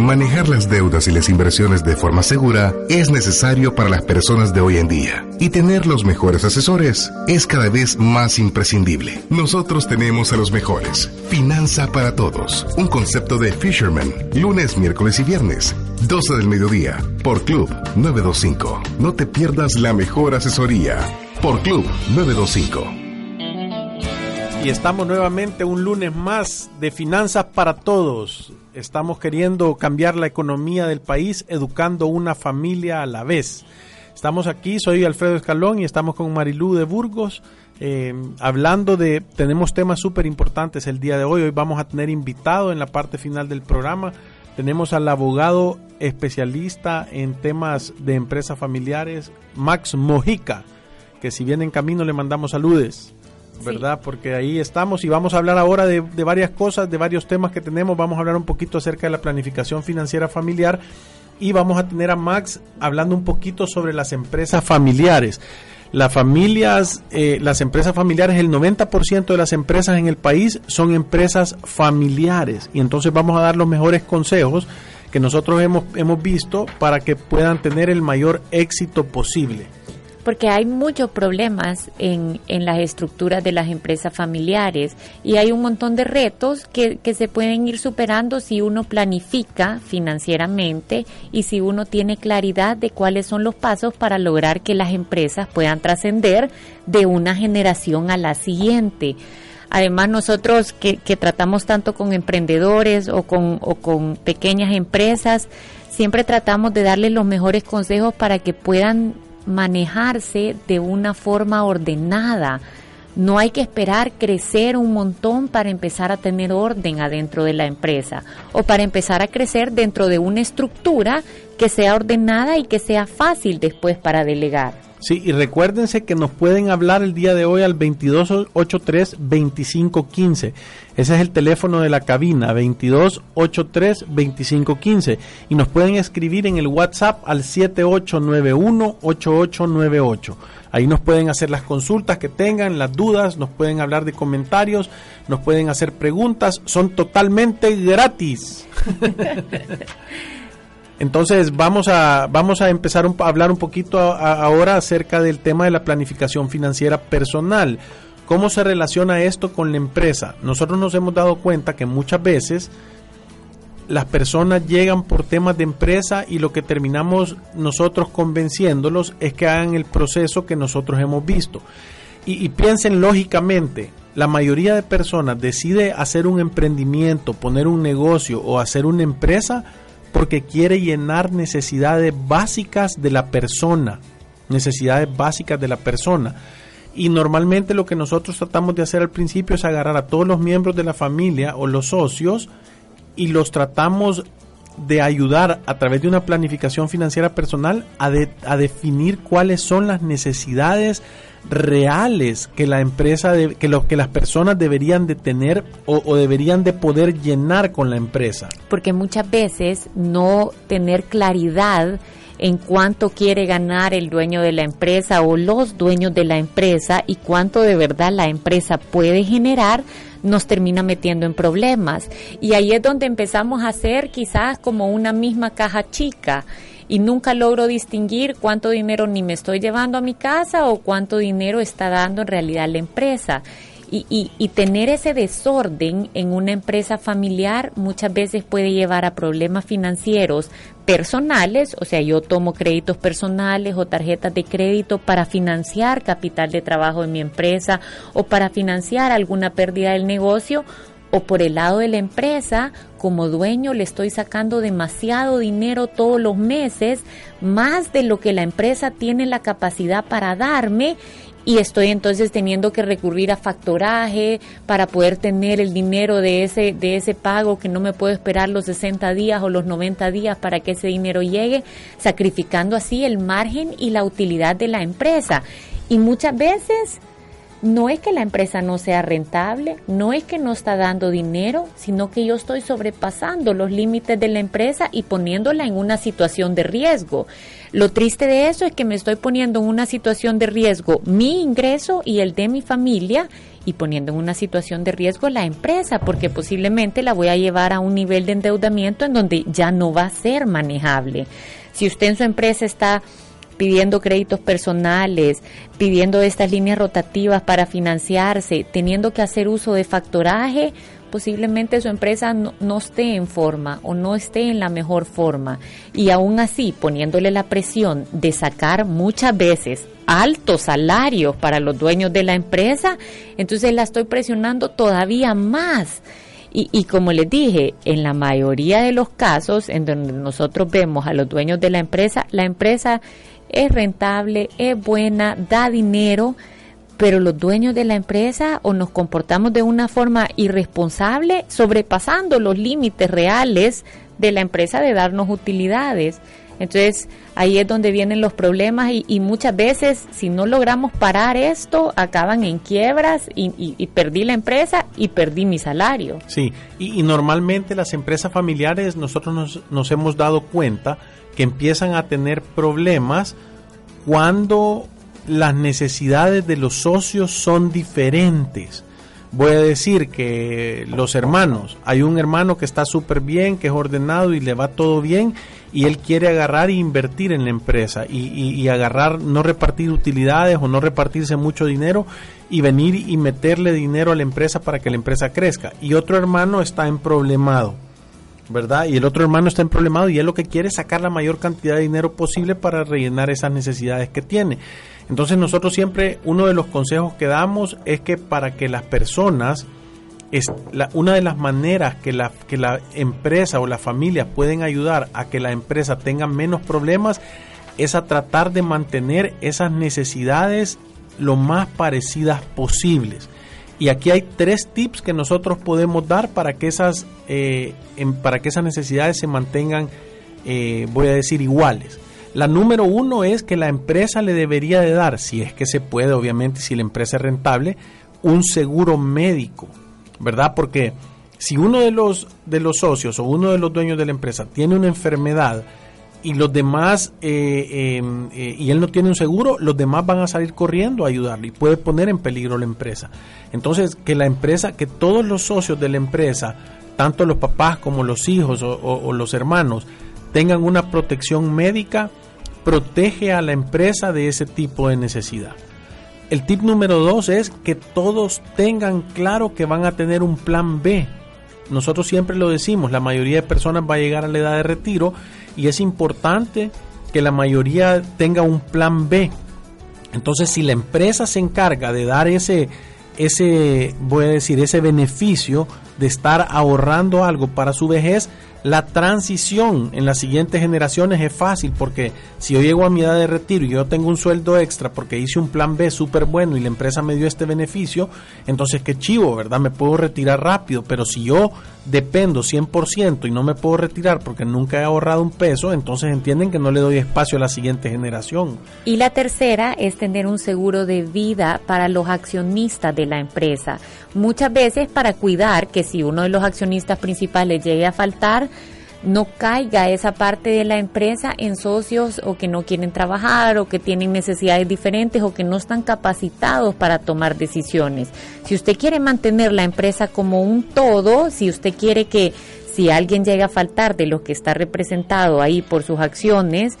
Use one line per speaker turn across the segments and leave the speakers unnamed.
Manejar las deudas y las inversiones de forma segura es necesario para las personas de hoy en día y tener los mejores asesores es cada vez más imprescindible. Nosotros tenemos a los mejores. Finanza para todos. Un concepto de Fisherman. Lunes, miércoles y viernes. 12 del mediodía. Por Club 925. No te pierdas la mejor asesoría. Por Club 925.
Y estamos nuevamente un lunes más de finanzas para todos. Estamos queriendo cambiar la economía del país, educando una familia a la vez. Estamos aquí, soy Alfredo Escalón y estamos con Marilú de Burgos, eh, hablando de, tenemos temas súper importantes el día de hoy. Hoy vamos a tener invitado en la parte final del programa. Tenemos al abogado especialista en temas de empresas familiares, Max Mojica, que si viene en camino le mandamos saludes. ¿Verdad? Porque ahí estamos y vamos a hablar ahora de, varias cosas, de varios temas que tenemos. Vamos a hablar un poquito acerca de la planificación financiera familiar y vamos a tener a Max hablando un poquito sobre las empresas familiares. Las familias, eh, las empresas familiares, el 90% de las empresas en el país son empresas familiares y entonces vamos a dar los mejores consejos que nosotros hemos, hemos visto para que puedan tener el mayor éxito posible
porque hay muchos problemas en, en, las estructuras de las empresas familiares y hay un montón de retos que, que se pueden ir superando si uno planifica financieramente y si uno tiene claridad de cuáles son los pasos para lograr que las empresas puedan trascender de una generación a la siguiente. Además, nosotros que, que tratamos tanto con emprendedores o con, o con pequeñas empresas, siempre tratamos de darles los mejores consejos para que puedan manejarse de una forma ordenada. No hay que esperar crecer un montón para empezar a tener orden adentro de la empresa o para empezar a crecer dentro de una estructura que sea ordenada y que sea fácil después para delegar.
Sí, y recuérdense que nos pueden hablar el día de hoy al 2283-2515. Ese es el teléfono de la cabina, 2283-2515. Y nos pueden escribir en el WhatsApp al 7891-8898. Ahí nos pueden hacer las consultas que tengan, las dudas, nos pueden hablar de comentarios, nos pueden hacer preguntas. Son totalmente gratis. Entonces vamos a, vamos a empezar a hablar un poquito ahora acerca del tema de la planificación financiera personal. ¿Cómo se relaciona esto con la empresa? Nosotros nos hemos dado cuenta que muchas veces las personas llegan por temas de empresa y lo que terminamos nosotros convenciéndolos es que hagan el proceso que nosotros hemos visto. Y, y piensen lógicamente, la mayoría de personas decide hacer un emprendimiento, poner un negocio o hacer una empresa porque quiere llenar necesidades básicas de la persona, necesidades básicas de la persona. Y normalmente lo que nosotros tratamos de hacer al principio es agarrar a todos los miembros de la familia o los socios y los tratamos de ayudar a través de una planificación financiera personal a, definir cuáles son las necesidades reales que la empresa, que, lo, que las personas deberían de tener o, o, deberían de poder llenar con la empresa.
Porque muchas veces no tener claridad en cuánto quiere ganar el dueño de la empresa o los dueños de la empresa y cuánto de verdad la empresa puede generar, nos termina metiendo en problemas. Y ahí es donde empezamos a hacer quizás como una misma caja chica y nunca logro distinguir cuánto dinero ni me estoy llevando a mi casa o cuánto dinero está dando en realidad la empresa. Y, y, y, tener ese desorden en una empresa familiar muchas veces puede llevar a problemas financieros personales, o sea, yo tomo créditos personales o tarjetas de crédito para financiar capital de trabajo en mi empresa o para financiar alguna pérdida del negocio o por el lado de la empresa, como dueño le estoy sacando demasiado dinero todos los meses, más de lo que la empresa tiene la capacidad para darme y estoy entonces teniendo que recurrir a factoraje para poder tener el dinero de ese de ese pago que no me puedo esperar los 60 días o los 90 días para que ese dinero llegue, sacrificando así el margen y la utilidad de la empresa. Y muchas veces no es que la empresa no sea rentable, no es que no está dando dinero, sino que yo estoy sobrepasando los límites de la empresa y poniéndola en una situación de riesgo. Lo triste de eso es que me estoy poniendo en una situación de riesgo mi ingreso y el de mi familia y poniendo en una situación de riesgo la empresa, porque posiblemente la voy a llevar a un nivel de endeudamiento en donde ya no va a ser manejable. Si usted en su empresa está pidiendo créditos personales, pidiendo estas líneas rotativas para financiarse, teniendo que hacer uso de factoraje, posiblemente su empresa no, esté en forma o no esté en la mejor forma. Y aún así, poniéndole la presión de sacar muchas veces altos salarios para los dueños de la empresa, entonces la estoy presionando todavía más. Y, y, como les dije, en la mayoría de los casos en donde nosotros vemos a los dueños de la empresa, la empresa es rentable, es buena, da dinero, pero los dueños de la empresa o nos comportamos de una forma irresponsable, sobrepasando los límites reales de la empresa de darnos utilidades. Entonces ahí es donde vienen los problemas y, muchas veces si no logramos parar esto, acaban en quiebras y, perdí la empresa y perdí mi salario.
Sí, y, normalmente las empresas familiares nosotros nos, nos hemos dado cuenta empiezan a tener problemas cuando las necesidades de los socios son diferentes. Voy a decir que los hermanos, hay un hermano que está súper bien, que es ordenado y le va todo bien, y él quiere agarrar e invertir en la empresa y, y, agarrar, no repartir utilidades o no repartirse mucho dinero y venir y meterle dinero a la empresa para que la empresa crezca. Y otro hermano está en problemado ¿verdad? Y el otro hermano está en problemado y él lo que quiere es sacar la mayor cantidad de dinero posible para rellenar esas necesidades que tiene. Entonces nosotros siempre, uno de los consejos que damos es que para que las personas, es una de las maneras que la, que la empresa o las familias pueden ayudar a que la empresa tenga menos problemas es a tratar de mantener esas necesidades lo más parecidas posibles. Y aquí hay tres tips que nosotros podemos dar para que esas, eh, para que esas necesidades se mantengan, eh, voy a decir, iguales. La número uno es que la empresa le debería de dar, si es que se puede, obviamente, si la empresa es rentable, un seguro médico, ¿verdad? Porque si uno de los, de los socios o uno de los dueños de la empresa tiene una enfermedad, y los demás, eh, em, eh, y él no tiene un seguro, los demás van a salir corriendo a ayudarle y puede poner en peligro la empresa. Entonces, que la empresa, que todos los socios de la empresa, tanto los papás como los hijos o, los hermanos, tengan una protección médica, protege a la empresa de ese tipo de necesidad. El tip número dos es que todos tengan claro que van a tener un plan B. Nosotros siempre lo decimos, la mayoría de personas va a llegar a la edad de retiro y es importante que la mayoría tenga un plan B. Entonces, si la empresa se encarga de dar ese, ese, voy a decir, ese beneficio de estar ahorrando algo para su vejez, la transición en las siguientes generaciones es fácil porque si yo llego a mi edad de retiro y yo tengo un sueldo extra porque hice un plan B súper bueno y la empresa me dio este beneficio, entonces qué chivo, ¿verdad? Me puedo retirar rápido, pero si yo dependo 100% y no me puedo retirar porque nunca he ahorrado un peso, entonces entienden que no le doy espacio a la siguiente generación.
Y la tercera es tener un seguro de vida para los accionistas de la empresa. Muchas veces para cuidar que si uno de los accionistas principales llegue a faltar, no caiga esa parte de la empresa en socios o que no quieren trabajar o que tienen necesidades diferentes o que no están capacitados para tomar decisiones. Si usted quiere mantener la empresa como un todo, si usted quiere que si alguien llega a faltar de lo que está representado ahí por sus acciones,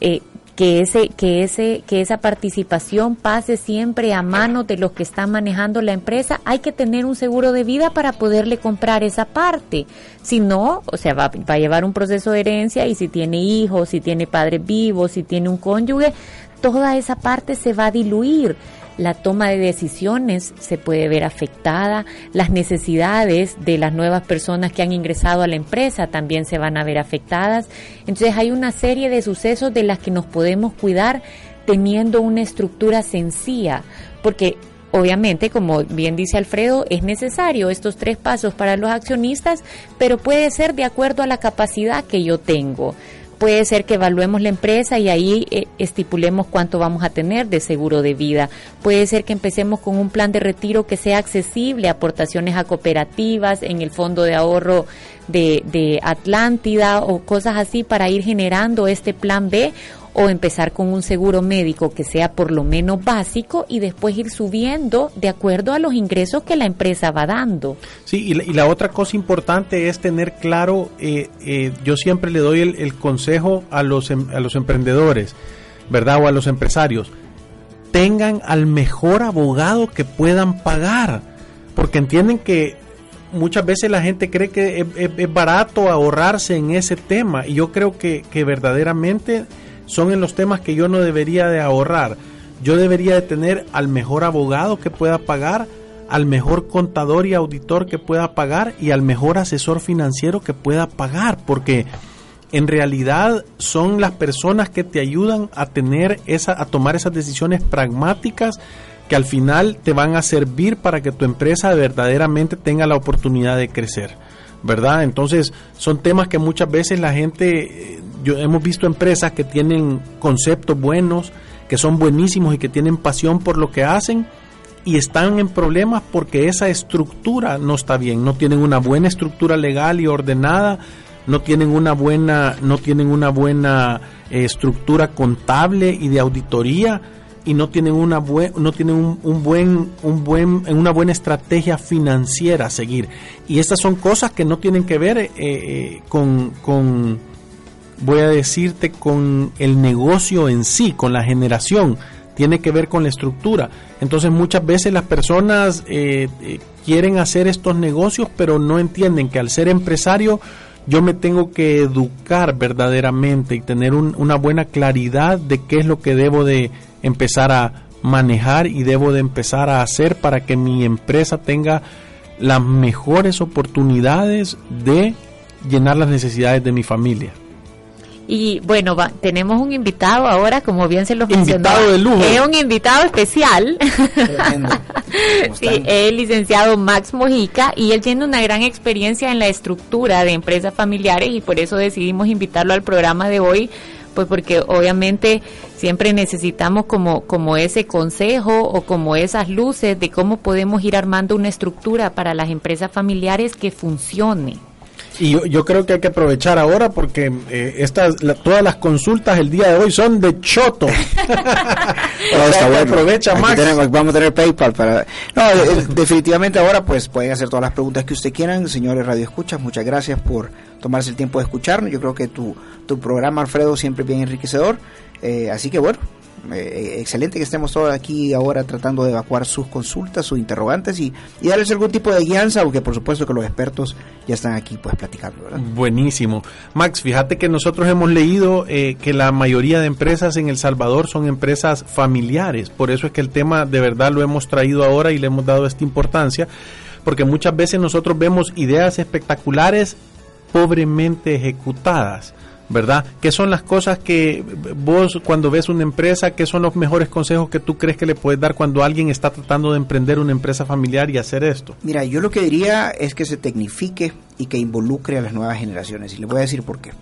eh, que ese que ese que esa participación pase siempre a manos de los que están manejando la empresa hay que tener un seguro de vida para poderle comprar esa parte. Si no o sea va, va a llevar un proceso de herencia y si tiene hijos si tiene padres vivos si tiene un cónyuge toda esa parte se va a diluir la toma de decisiones se puede ver afectada, las necesidades de las nuevas personas que han ingresado a la empresa también se van a ver afectadas. Entonces hay una serie de sucesos de las que nos podemos cuidar teniendo una estructura sencilla, porque Obviamente, como bien dice Alfredo, es necesario estos tres pasos para los accionistas, pero puede ser de acuerdo a la capacidad que yo tengo puede ser que evaluemos la empresa y ahí eh, estipulemos cuánto vamos a tener de seguro de vida. Puede ser que empecemos con un plan de retiro que sea accesible, aportaciones a cooperativas, en el fondo de ahorro de, de Atlántida o cosas así para ir generando este plan B o empezar con un seguro médico que sea por lo menos básico y después ir subiendo de acuerdo a los ingresos que la empresa va dando.
Sí, y la, otra cosa importante es tener claro, eh, eh, yo siempre le doy el, consejo a los, em, a los emprendedores, ¿verdad? O a los empresarios, tengan al mejor abogado que puedan pagar, porque entienden que muchas veces la gente cree que es, barato ahorrarse en ese tema y yo creo que, que verdaderamente son en los temas que yo no debería de ahorrar. Yo debería de tener al mejor abogado que pueda pagar, al mejor contador y auditor que pueda pagar y al mejor asesor financiero que pueda pagar, porque en realidad son las personas que te ayudan a tener esa a tomar esas decisiones pragmáticas que al final te van a servir para que tu empresa verdaderamente tenga la oportunidad de crecer. ¿Verdad? Entonces, son temas que muchas veces la gente eh, yo, hemos visto empresas que tienen conceptos buenos, que son buenísimos y que tienen pasión por lo que hacen y están en problemas porque esa estructura no está bien, no tienen una buena estructura legal y ordenada, no tienen una buena, no tienen una buena eh, estructura contable y de auditoría y no tienen una no tienen un, buen un buen una buena estrategia financiera a seguir y estas son cosas que no tienen que ver eh, eh, con, con voy a decirte, con el negocio en sí, con la generación, tiene que ver con la estructura. Entonces muchas veces las personas eh, eh, quieren hacer estos negocios, pero no entienden que al ser empresario yo me tengo que educar verdaderamente y tener una buena claridad de qué es lo que debo de empezar a manejar y debo de empezar a hacer para que mi empresa tenga las mejores oportunidades de llenar las necesidades de mi familia.
Y bueno, tenemos un invitado ahora, como bien se lo
Invitado de lujo.
Es un invitado especial. sí, es el licenciado Max Mojica y él tiene una gran experiencia en la estructura de empresas familiares y por eso decidimos invitarlo al programa de hoy pues porque obviamente siempre necesitamos como, como ese consejo o como esas luces de cómo podemos ir armando una estructura para las empresas familiares que funcione.
Y yo, creo que hay que aprovechar ahora porque eh, estas, todas las consultas el día de hoy son de choto.
Aprovecha más. vamos a tener PayPal para. No, eh, eh, definitivamente ahora pues pueden hacer todas las preguntas que usted quieran, señores Radio Escuchas. Muchas gracias por tomarse el tiempo de escucharnos. Yo creo que tu, tu programa, Alfredo, siempre es bien enriquecedor. así que bueno, eh, excelente que estemos todos aquí ahora tratando de evacuar sus consultas, sus interrogantes y, darles algún tipo de guianza, aunque por supuesto que los expertos ya están aquí pues platicando.
Buenísimo. Max, fíjate que nosotros hemos leído eh, que la mayoría de empresas en El Salvador son empresas familiares, por eso es que el tema de verdad lo hemos traído ahora y le hemos dado esta importancia, porque muchas veces nosotros vemos ideas espectaculares pobremente ejecutadas ¿verdad? ¿Qué son las cosas que vos cuando ves una empresa, qué son los mejores consejos que tú crees que le puedes dar cuando alguien está tratando de emprender una empresa familiar y hacer esto?
Mira, yo lo que diría es que se tecnifique y que involucre a las nuevas generaciones y le voy a decir por qué.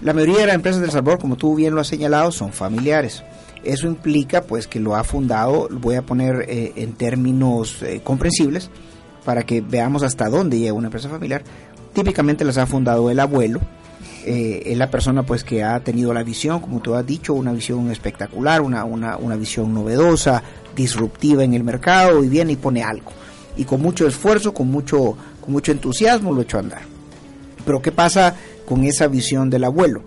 La mayoría de las empresas del sabor, como tú bien lo has señalado, son familiares. Eso implica pues que lo ha fundado, voy a poner eh, en términos eh, comprensibles para que veamos hasta dónde llega una empresa familiar. Típicamente las ha fundado el abuelo, eh, es la persona pues que ha tenido la visión, como tú has dicho, una visión espectacular, una, una, una visión novedosa, disruptiva en el mercado y viene y pone algo. Y con mucho esfuerzo, con mucho, con mucho entusiasmo lo ha hecho andar. Pero ¿qué pasa con esa visión del abuelo?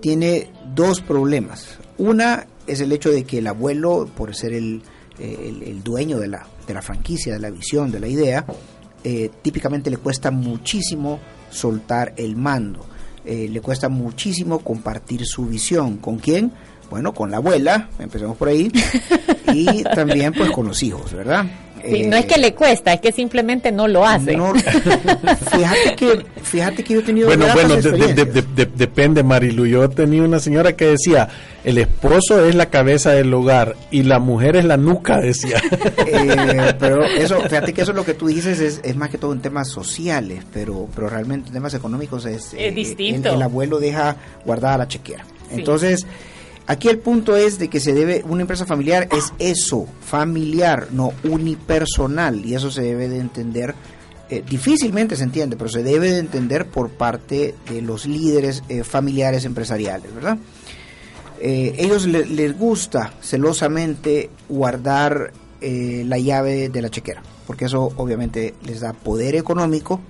Tiene dos problemas. Una es el hecho de que el abuelo, por ser el, el, dueño de la, de la franquicia, de la visión, de la idea, eh, típicamente le cuesta muchísimo soltar el mando. Eh, le cuesta muchísimo compartir su visión. ¿Con quién? Bueno, con la abuela, empecemos por ahí, y también pues con los hijos, ¿verdad?
No es que le cuesta, es que simplemente no lo hace.
fíjate, que, fíjate que yo he tenido.
Bueno, bueno, depende, Marilu. Yo tenía una señora que decía: el esposo es la cabeza del hogar y la mujer es la nuca, decía.
Eh, pero eso, fíjate que eso lo que tú dices es, es más que todo en temas sociales, pero, pero realmente en temas económicos es,
es distinto.
El, abuelo deja guardada la chequera. Entonces Aquí el punto es de que se debe, una empresa familiar es eso, familiar, no unipersonal, y eso se debe de entender, eh, difícilmente se entiende, pero se debe de entender por parte de los líderes eh, familiares empresariales, ¿verdad? Eh, ellos les gusta celosamente guardar la llave de la chequera, porque eso obviamente les da poder económico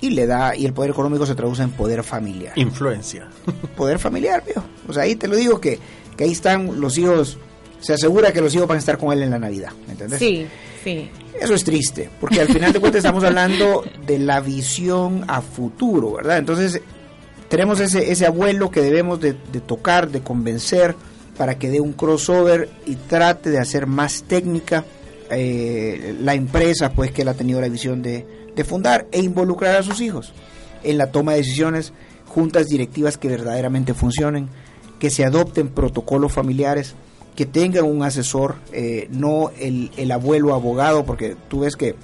y le da y el poder económico se traduce en poder familiar.
Influencia.
Poder familiar, viejo. O sea, ahí te lo digo que, que ahí están los hijos, se asegura que los hijos van a estar con él en la Navidad, ¿me entiendes?
Sí, sí.
Eso es triste, porque al final de cuentas estamos hablando de la visión a futuro, ¿verdad? Entonces, tenemos ese, ese abuelo que debemos de, tocar, de convencer, para que dé un crossover y trate de hacer más técnica eh, la empresa, pues que él ha tenido la visión de, de fundar e involucrar a sus hijos en la toma de decisiones, juntas directivas que verdaderamente funcionen, que se adopten protocolos familiares, que tengan un asesor, eh, no el, el, abuelo abogado, porque tú ves que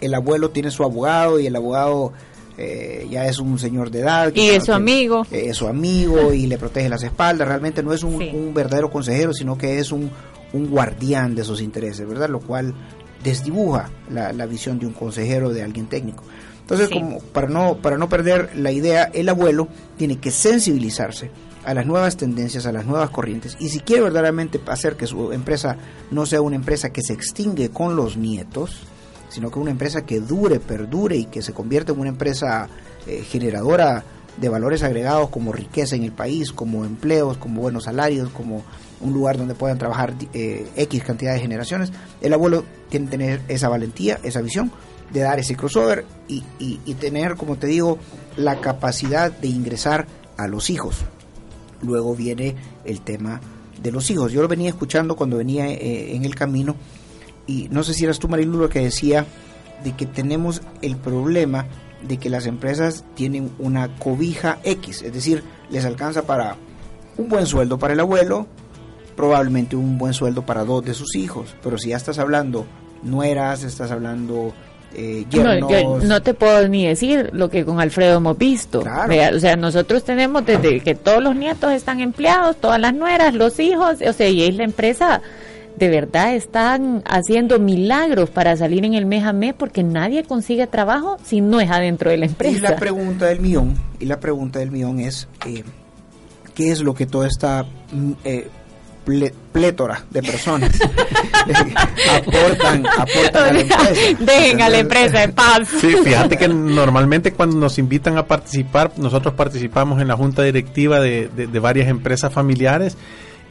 el abuelo tiene su abogado y el abogado eh, ya es un señor de edad.
y es su amigo.
es su amigo y le protege las espaldas. Realmente no es un, un verdadero consejero, sino que es un, un guardián de sus intereses, ¿verdad? Lo cual desdibuja la, la, visión de un consejero, de alguien técnico. Entonces, como para no, para no perder la idea, el abuelo tiene que sensibilizarse a las nuevas tendencias, a las nuevas corrientes, y si quiere verdaderamente hacer que su empresa no sea una empresa que se extingue con los nietos, sino que una empresa que dure, perdure y que se convierta en una empresa eh, generadora de valores agregados como riqueza en el país, como empleos, como buenos salarios, como un lugar donde puedan trabajar eh, X cantidad de generaciones, el abuelo tiene que tener esa valentía, esa visión de dar ese crossover y, y, tener, como te digo, la capacidad de ingresar a los hijos. Luego viene el tema de los hijos. Yo lo venía escuchando cuando venía eh, en el camino y no sé si eras tú, Marilu, lo que decía de que tenemos el problema de que las empresas tienen una cobija X, es decir, les alcanza para un buen sueldo para el abuelo, probablemente un buen sueldo para dos de sus hijos, pero si ya estás hablando nueras, estás hablando eh,
no, no te puedo ni decir lo que con Alfredo hemos visto. o sea, nosotros tenemos desde que todos los nietos están empleados, todas las nueras, los hijos, o sea, y es la empresa de verdad están haciendo milagros para salir en el mes a mes porque nadie consigue trabajo si no es adentro de la empresa.
Y la pregunta del millón, y la pregunta del millón es, eh, ¿qué es lo que toda esta mm, eh, plétora de personas aportan, aportan a la empresa.
Dejen a la empresa en paz.
Sí, fíjate que normalmente cuando nos invitan a participar, nosotros participamos en la junta directiva de, de varias empresas familiares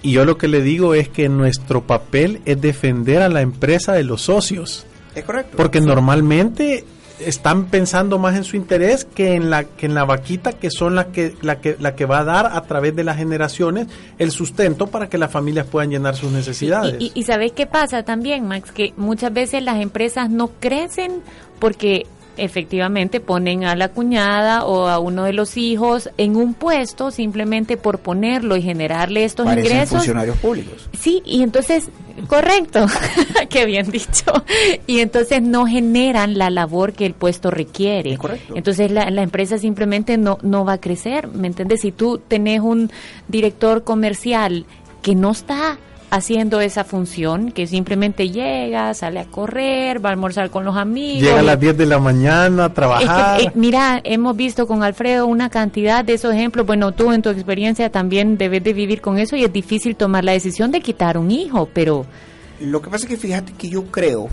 y yo lo que le digo es que nuestro papel es defender a la empresa de los socios.
Es correcto.
Porque normalmente están pensando más en su interés que en la que en la vaquita que son la que la que la que va a dar a través de las generaciones el sustento para que las familias puedan llenar sus necesidades.
Y, y, y sabes qué pasa también, Max, que muchas veces las empresas no crecen porque efectivamente ponen a la cuñada o a uno de los hijos en un puesto simplemente por ponerlo y generarle estos Parecen ingresos.
funcionarios públicos.
Sí, y entonces, correcto, qué bien dicho. Y entonces no generan la labor que el puesto requiere.
correcto.
Entonces la, la empresa simplemente no, no va a crecer, ¿me entiendes? Si tú tenés un director comercial que no está haciendo esa función, que simplemente llega, sale a correr, va a almorzar con los amigos.
Llega a las 10 de la mañana a trabajar.
Eh, mira, hemos visto con Alfredo una cantidad de esos ejemplos. Bueno, tú en tu experiencia también debes de vivir con eso y es difícil tomar la decisión de quitar un hijo, pero...
Lo que pasa es que fíjate que yo creo,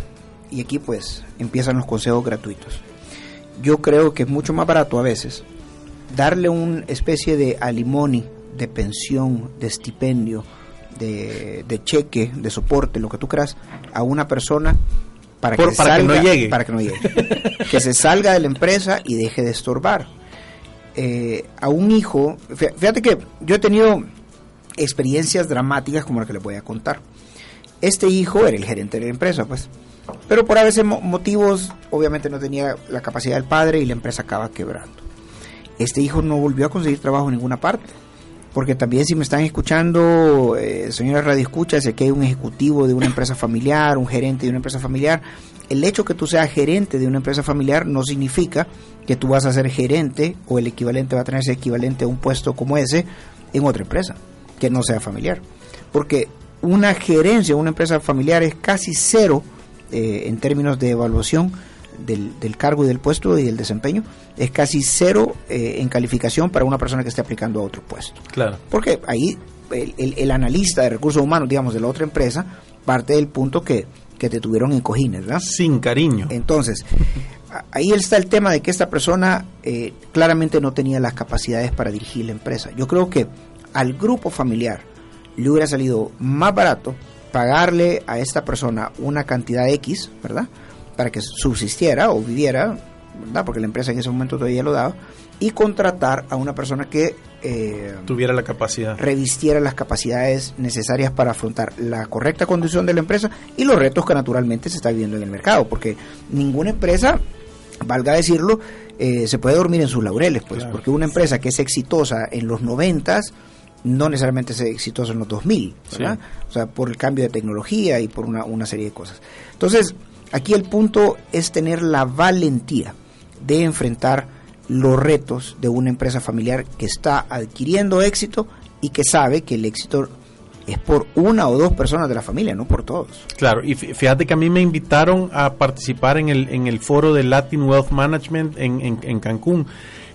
y aquí pues empiezan los consejos gratuitos, yo creo que es mucho más barato a veces darle una especie de alimony, de pensión, de estipendio, de, cheque, de soporte, lo que tú creas, a una persona para, que,
para
salga,
que no llegue.
Para que no llegue. que se salga de la empresa y deje de estorbar. Eh, a un hijo, fíjate que yo he tenido experiencias dramáticas como la que les voy a contar. Este hijo era el gerente de la empresa, pues. Pero por a veces motivos, obviamente no tenía la capacidad del padre y la empresa acaba quebrando. Este hijo no volvió a conseguir trabajo en ninguna parte. Porque también si me están escuchando, eh, señora Radio Escucha, si aquí hay un ejecutivo de una empresa familiar, un gerente de una empresa familiar, el hecho que tú seas gerente de una empresa familiar no significa que tú vas a ser gerente o el equivalente va a tener ese equivalente a un puesto como ese en otra empresa que no sea familiar. Porque una gerencia, una empresa familiar es casi cero eh, en términos de evaluación del, cargo y del puesto y del desempeño, es casi cero eh, en calificación para una persona que esté aplicando a otro puesto.
Claro.
Porque ahí el, analista de recursos humanos, digamos, de la otra empresa, parte del punto que, que te tuvieron en cojines, ¿verdad?
Sin cariño.
Entonces, ahí está el tema de que esta persona eh, claramente no tenía las capacidades para dirigir la empresa. Yo creo que al grupo familiar le hubiera salido más barato pagarle a esta persona una cantidad X, ¿verdad? Para que subsistiera o viviera, ¿verdad? Porque la empresa en ese momento todavía lo daba, y contratar a una persona que
eh, tuviera la capacidad.
Revistiera las capacidades necesarias para afrontar la correcta condición de la empresa y los retos que naturalmente se está viviendo en el mercado, porque ninguna empresa, valga decirlo, eh, se puede dormir en sus laureles, pues, porque una empresa que es exitosa en los noventas, no necesariamente es exitoso en los 2000, ¿verdad? O sea, por el cambio de tecnología y por una, una serie de cosas. Entonces, aquí el punto es tener la valentía de enfrentar los retos de una empresa familiar que está adquiriendo éxito y que sabe que el éxito es por una o dos personas de la familia, no por todos.
Claro, y fíjate que a mí me invitaron a participar en el, en el foro de Latin Wealth Management en, en, en Cancún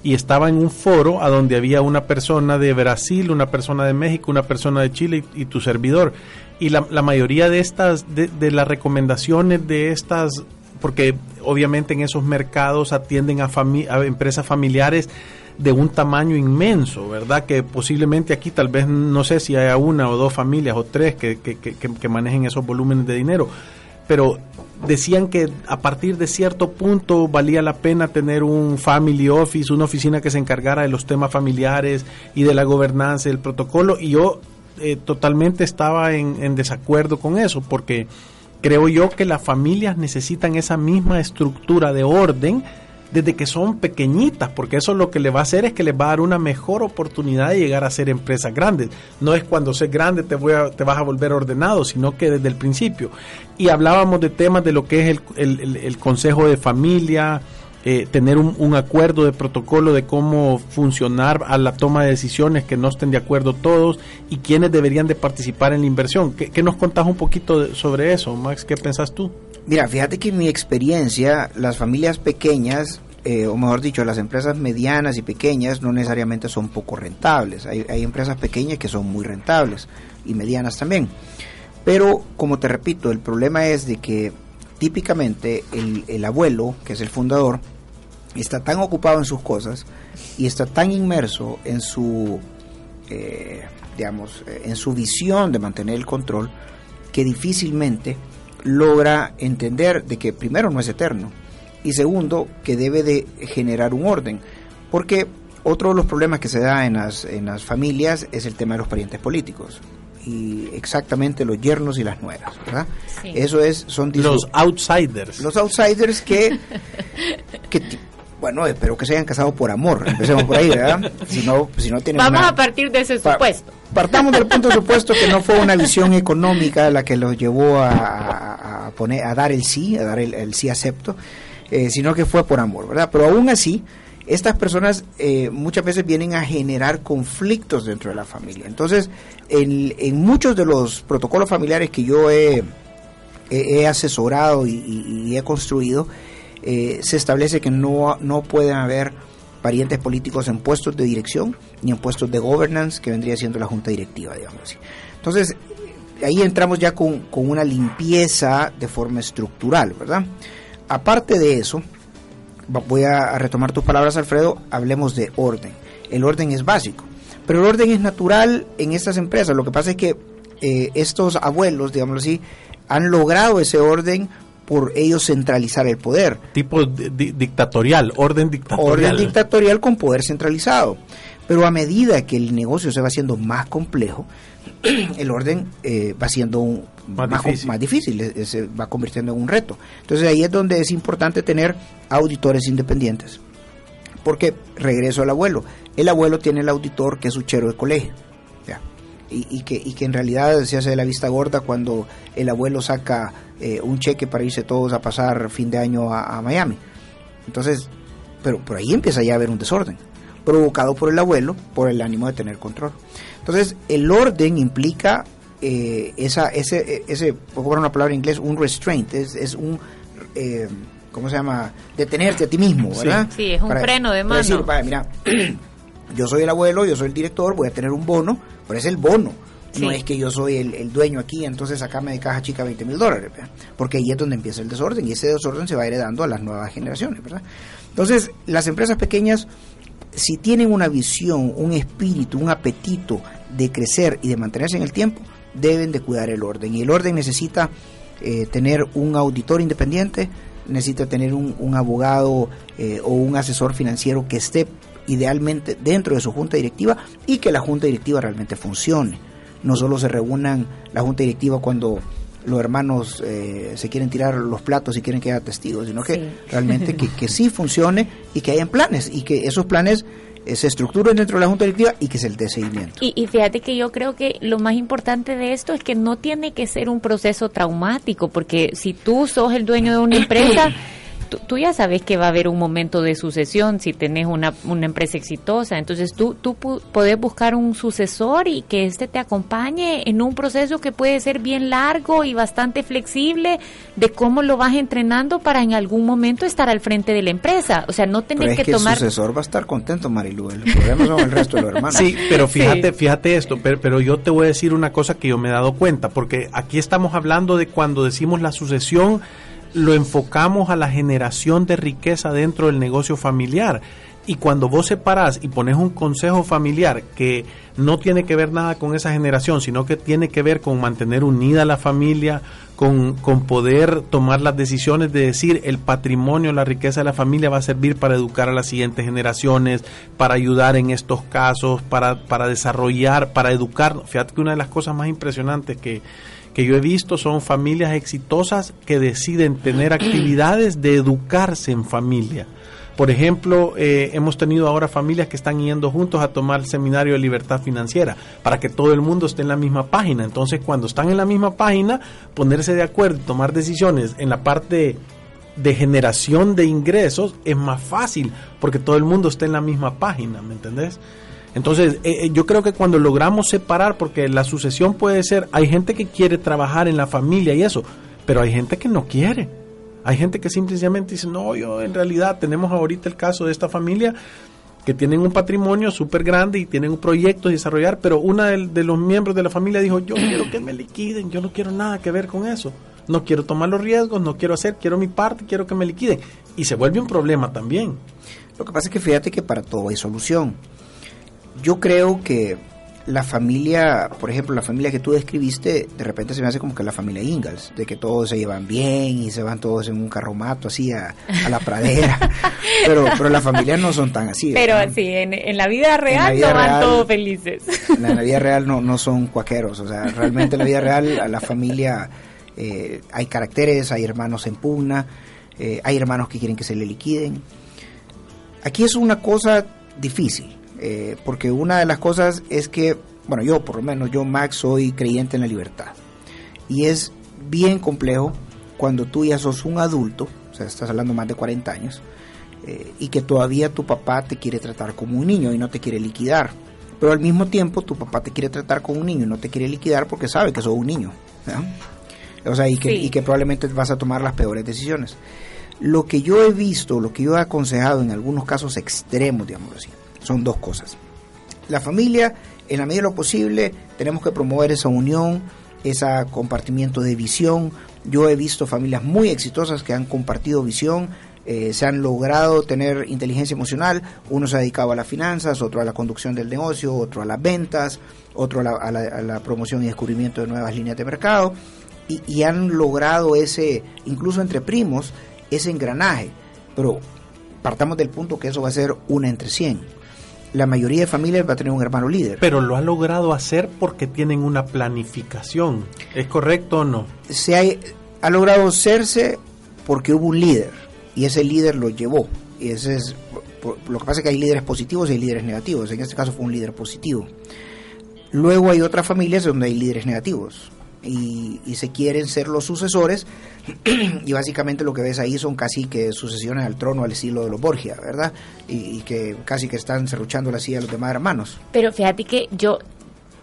y estaba en un foro a donde había una persona de Brasil, una persona de México, una persona de Chile y, tu servidor. Y la, la, mayoría de estas, de, las recomendaciones de estas, porque obviamente en esos mercados atienden a, a empresas familiares de un tamaño inmenso, ¿verdad? Que posiblemente aquí tal vez no sé si haya una o dos familias o tres que, que, que, que manejen esos volúmenes de dinero, pero decían que a partir de cierto punto valía la pena tener un family office, una oficina que se encargara de los temas familiares y de la gobernanza, del protocolo, y yo eh, totalmente estaba en, desacuerdo con eso, porque creo yo que las familias necesitan esa misma estructura de orden desde que son pequeñitas, porque eso lo que le va a hacer es que les va a dar una mejor oportunidad de llegar a ser empresas grandes. No es cuando seas grande te, voy a, te vas a volver ordenado, sino que desde el principio. Y hablábamos de temas de lo que es el, el, consejo de familia, eh, tener un, acuerdo de protocolo de cómo funcionar a la toma de decisiones, que no estén de acuerdo todos y quiénes deberían de participar en la inversión. ¿Qué, qué nos contás un poquito sobre eso, Max? ¿Qué pensás tú?
Mira, fíjate que en mi experiencia, las familias pequeñas, eh, o mejor dicho, las empresas medianas y pequeñas no necesariamente son poco rentables. Hay, empresas pequeñas que son muy rentables y medianas también. Pero, como te repito, el problema es de que típicamente el, abuelo, que es el fundador, está tan ocupado en sus cosas y está tan inmerso en su, eh, digamos, en su visión de mantener el control, que difícilmente logra entender de que primero no es eterno y segundo que debe de generar un orden. Porque otro de los problemas que se da en las, en las familias es el tema de los parientes políticos y exactamente los yernos y las nueras, ¿verdad? Eso es son
los outsiders.
Los outsiders que, que bueno, espero que se hayan casado por amor, empecemos por ahí, ¿verdad?
Si no, si no tienen Vamos a partir de ese supuesto.
partamos del punto de supuesto que no fue una visión económica la que los llevó a, a poner, a dar el sí, a dar el, sí acepto, eh, sino que fue por amor, ¿verdad? Pero aún así, estas personas eh, muchas veces vienen a generar conflictos dentro de la familia. Entonces, en, muchos de los protocolos familiares que yo he, he, asesorado y, he construido, eh, se establece que no, no pueden haber parientes políticos en puestos de dirección ni en puestos de governance, que vendría siendo la junta directiva, digamos así. Entonces, ahí entramos ya con, con una limpieza de forma estructural, ¿verdad? Aparte de eso, voy a retomar tus palabras, Alfredo, hablemos de orden. El orden es básico, pero el orden es natural en estas empresas. Lo que pasa es que eh, estos abuelos, digámoslo así, han logrado ese orden por ellos centralizar el poder.
Tipo dictatorial, orden dictatorial.
Orden dictatorial con poder centralizado. Pero a medida que el negocio se va haciendo más complejo, el orden eh, va siendo más, más difícil, se va convirtiendo en un reto. Entonces ahí es donde es importante tener auditores independientes. Porque regreso al abuelo. El abuelo tiene el auditor que es su chero de colegio. Y, que, y que en realidad se hace de la vista gorda cuando el abuelo saca eh, un cheque para irse todos a pasar fin de año a, Miami. Entonces, pero por ahí empieza ya a haber un desorden, provocado por el abuelo, por el ánimo de tener control. Entonces, el orden implica eh, esa, ese, ese, por una palabra en inglés, un restraint, es, es un... Eh, ¿cómo se llama? Detenerte a ti mismo, ¿verdad?
Sí, es un freno de mano.
decir, mira, yo soy el abuelo, yo soy el director, voy a tener un bono, pero es el bono. No es que yo soy el, dueño aquí, entonces sacame de caja chica 20 mil dólares, porque ahí es donde empieza el desorden y ese desorden se va heredando a las nuevas generaciones, ¿verdad? Entonces, las empresas pequeñas, si tienen una visión, un espíritu, un apetito de crecer y de mantenerse en el tiempo, deben de cuidar el orden. Y el orden necesita eh, tener un auditor independiente, necesita tener un, abogado eh, o un asesor financiero que esté idealmente dentro de su junta directiva y que la junta directiva realmente funcione. No solo se reúnan la junta directiva cuando los hermanos eh, se quieren tirar los platos y quieren que haya testigos, sino que realmente que, que sí funcione y que hayan planes y que esos planes se estructuren dentro de la Junta Directiva y que se el dé seguimiento.
Y, y, fíjate que yo creo que lo más importante de esto es que no tiene que ser un proceso traumático, porque si tú sos el dueño de una empresa, tú, ya sabes que va a haber un momento de sucesión si tenés una, una empresa exitosa. Entonces tú, tú podés buscar un sucesor y que éste te acompañe en un proceso que puede ser bien largo y bastante flexible de cómo lo vas entrenando para en algún momento estar al frente de la empresa. O sea, no tenés que, tomar...
El sucesor va a estar contento, Marilu. El problema son el resto de los hermanos.
Sí, pero fíjate, fíjate esto, pero, pero yo te voy a decir una cosa que yo me he dado cuenta, porque aquí estamos hablando de cuando decimos la sucesión lo enfocamos a la generación de riqueza dentro del negocio familiar. Y cuando vos separás y pones un consejo familiar que no tiene que ver nada con esa generación, sino que tiene que ver con mantener unida la familia, con, con poder tomar las decisiones de decir el patrimonio, la riqueza de la familia va a servir para educar a las siguientes generaciones, para ayudar en estos casos, para, para desarrollar, para educar. Fíjate que una de las cosas más impresionantes que, que yo he visto son familias exitosas que deciden tener actividades de educarse en familia. Por ejemplo, eh, hemos tenido ahora familias que están yendo juntos a tomar el seminario de libertad financiera para que todo el mundo esté en la misma página. Entonces, cuando están en la misma página, ponerse de acuerdo y tomar decisiones en la parte de generación de ingresos es más fácil porque todo el mundo está en la misma página, ¿me entendés? Entonces, eh, eh, yo creo que cuando logramos separar, porque la sucesión puede ser, hay gente que quiere trabajar en la familia y eso, pero hay gente que no quiere. Hay gente que simplemente dice, no, yo en realidad tenemos ahorita el caso de esta familia que tienen un patrimonio súper grande y tienen un proyecto de desarrollar, pero una de, los miembros de la familia dijo, yo quiero que me liquiden, yo no quiero nada que ver con eso, no quiero tomar los riesgos, no quiero hacer, quiero mi parte, quiero que me liquiden. Y se vuelve un problema también.
Lo que pasa es que fíjate que para todo hay solución yo creo que la familia, por ejemplo, la familia que tú describiste, de repente se me hace como que la familia Ingalls, de que todos se llevan bien y se van todos en un carromato así a, la pradera. pero, pero las familias no son tan así.
Pero sí, en, la vida real no van todos felices.
En la, vida real no, no son cuaqueros, o sea, realmente en la vida real a la familia eh, hay caracteres, hay hermanos en pugna, eh, hay hermanos que quieren que se le liquiden. Aquí es una cosa difícil eh, porque una de las cosas es que, bueno, yo por lo menos, yo Max soy creyente en la libertad. Y es bien complejo cuando tú ya sos un adulto, o sea, estás hablando más de 40 años, eh, y que todavía tu papá te quiere tratar como un niño y no te quiere liquidar. Pero al mismo tiempo tu papá te quiere tratar como un niño y no te quiere liquidar porque sabe que sos un niño. O sea, y que, y que probablemente vas a tomar las peores decisiones. Lo que yo he visto, lo que yo he aconsejado en algunos casos extremos, digamos así, son dos cosas. La familia, en la medida de lo posible, tenemos que promover esa unión, ese compartimiento de visión. Yo he visto familias muy exitosas que han compartido visión, eh, se han logrado tener inteligencia emocional. Uno se ha dedicado a las finanzas, otro a la conducción del negocio, otro a las ventas, otro a la, promoción y descubrimiento de nuevas líneas de mercado. Y, y, han logrado ese, incluso entre primos, ese engranaje. Pero partamos del punto que eso va a ser una entre 100 la mayoría de familias va a tener un hermano líder.
Pero lo ha logrado hacer porque tienen una planificación. ¿Es correcto o no?
Se ha, ha logrado hacerse porque hubo un líder y ese líder lo llevó. Y ese es lo que pasa es que hay líderes positivos y hay líderes negativos. En este caso fue un líder positivo. Luego hay otras familias donde hay líderes negativos y, se quieren ser los sucesores y básicamente lo que ves ahí son casi que sucesiones al trono al estilo de los Borgia, ¿verdad? Y, que casi que están cerruchando la silla a los demás hermanos.
Pero fíjate que yo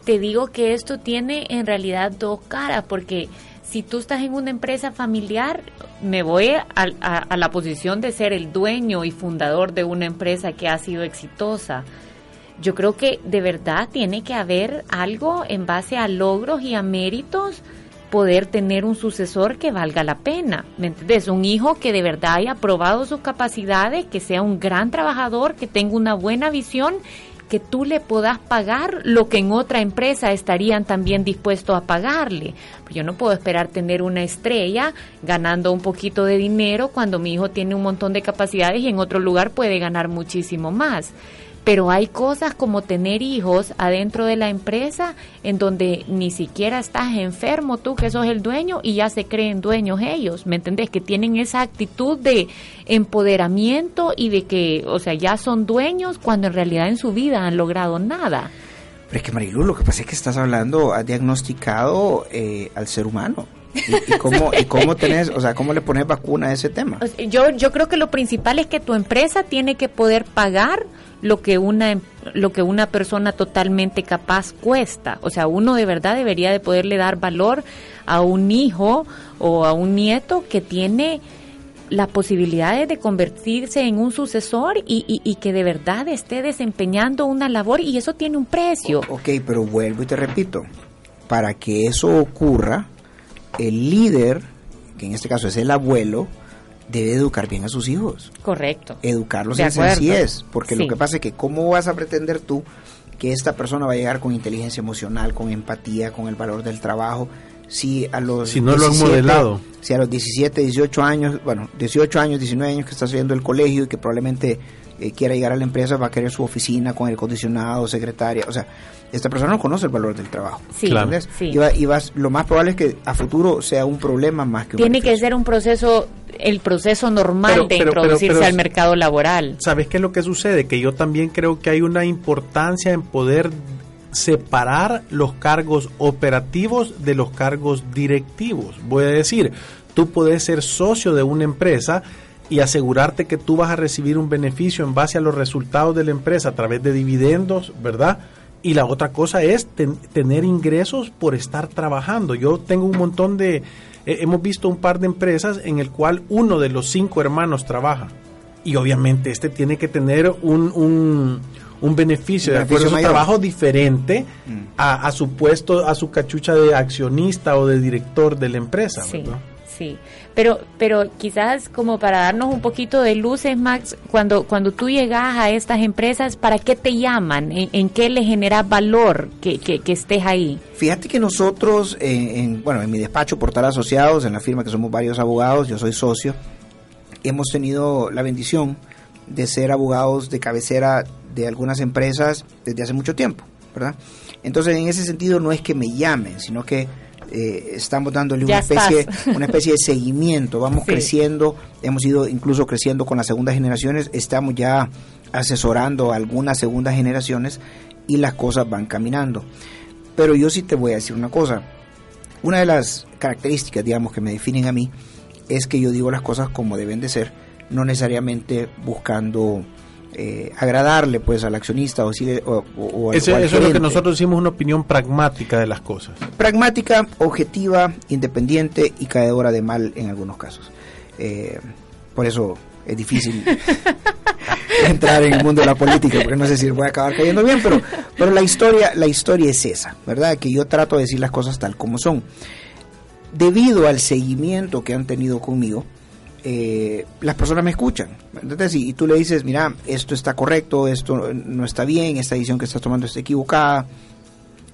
te digo que esto tiene en realidad dos caras porque si tú estás en una empresa familiar, me voy a, a, la posición de ser el dueño y fundador de una empresa que ha sido exitosa. Yo creo que de verdad tiene que haber algo en base a logros y a méritos poder tener un sucesor que valga la pena. ¿Me entiendes? Un hijo que de verdad haya probado sus capacidades, que sea un gran trabajador, que tenga una buena visión que tú le puedas pagar lo que en otra empresa estarían también dispuestos a pagarle. Pues yo no puedo esperar tener una estrella ganando un poquito de dinero cuando mi hijo tiene un montón de capacidades y en otro lugar puede ganar muchísimo más pero hay cosas como tener hijos adentro de la empresa en donde ni siquiera estás enfermo tú que sos el dueño y ya se creen dueños ellos, ¿me entendés? Que tienen esa actitud de empoderamiento y de que, o sea, ya son dueños cuando en realidad en su vida han logrado nada.
Pero es que Marilu, lo que pasa es que estás hablando, has diagnosticado eh, al ser humano. ¿Y, cómo, ¿Y cómo tenés, o sea, cómo le pones vacuna a ese tema?
Yo, yo creo que lo principal es que tu empresa tiene que poder pagar lo que una lo que una persona totalmente capaz cuesta. O sea, uno de verdad debería de poderle dar valor a un hijo o a un nieto que tiene las posibilidades de convertirse en un sucesor y, y, que de verdad esté desempeñando una labor y eso tiene un precio.
ok, pero vuelvo y te repito, para que eso ocurra, el líder, que en este caso es el abuelo, debe educar bien a sus hijos.
Correcto.
Educarlos en sencillez, porque lo que pasa es que cómo vas a pretender tú que esta persona va a llegar con inteligencia emocional, con empatía, con el valor del trabajo, si a los
si no lo han modelado.
Si a los 17, 18 años, bueno, 18 años, 19 años que está saliendo del colegio y que probablemente eh, quiera llegar a la empresa, va a querer su oficina con el acondicionado, secretaria, o sea, esta persona no conoce el valor del trabajo.
Sí, claro.
Y, va, y lo más probable es que a futuro sea un problema más que un
Tiene que ser un proceso, el proceso normal de introducirse al mercado laboral.
¿Sabes qué es lo que sucede? Que yo también creo que hay una importancia en poder separar los cargos operativos de los cargos directivos. Voy a decir, tú puedes ser socio de una empresa y asegurarte que tú vas a recibir un beneficio en base a los resultados de la empresa a través de dividendos, ¿verdad? Y la otra cosa es tener ingresos por estar trabajando. Yo tengo un montón de... hemos visto un par de empresas en el cual uno de los cinco hermanos trabaja. Y obviamente este tiene que tener un, un, un beneficio, de acuerdo a su trabajo diferente mm. a, a, su puesto, a su cachucha de accionista o de director de la empresa.
Sí sí. Pero, pero quizás como para darnos un poquito de luces, Max, cuando, cuando tú llegas a estas empresas, ¿para qué te llaman? ¿En, qué le genera valor que, que, estés ahí?
Fíjate que nosotros, en, bueno, en mi despacho Portal Asociados, en la firma que somos varios abogados, yo soy socio, hemos tenido la bendición de ser abogados de cabecera de algunas empresas desde hace mucho tiempo, ¿verdad? Entonces, en ese sentido, no es que me llamen, sino que eh, estamos dándole una especie, una especie de seguimiento, vamos creciendo, hemos ido incluso creciendo con las segundas generaciones, estamos ya asesorando a algunas segundas generaciones y las cosas van caminando. Pero yo sí te voy a decir una cosa, una de las características, digamos, que me definen a mí es que yo digo las cosas como deben de ser, no necesariamente buscando eh, agradarle pues al accionista o, o,
eso, es lo que nosotros decimos una opinión pragmática de las cosas.
Pragmática objetiva independiente y caedora de mal en algunos casos. Eh, por eso es difícil entrar en el mundo de la política porque no sé si voy a acabar cayendo bien pero pero la historia la historia es esa verdad que yo trato de decir las cosas tal como son. Debido al seguimiento que han tenido conmigo eh, las personas me escuchan. Entonces, y, tú le dices, mira, esto está correcto, esto no está bien, esta decisión que estás tomando está equivocada,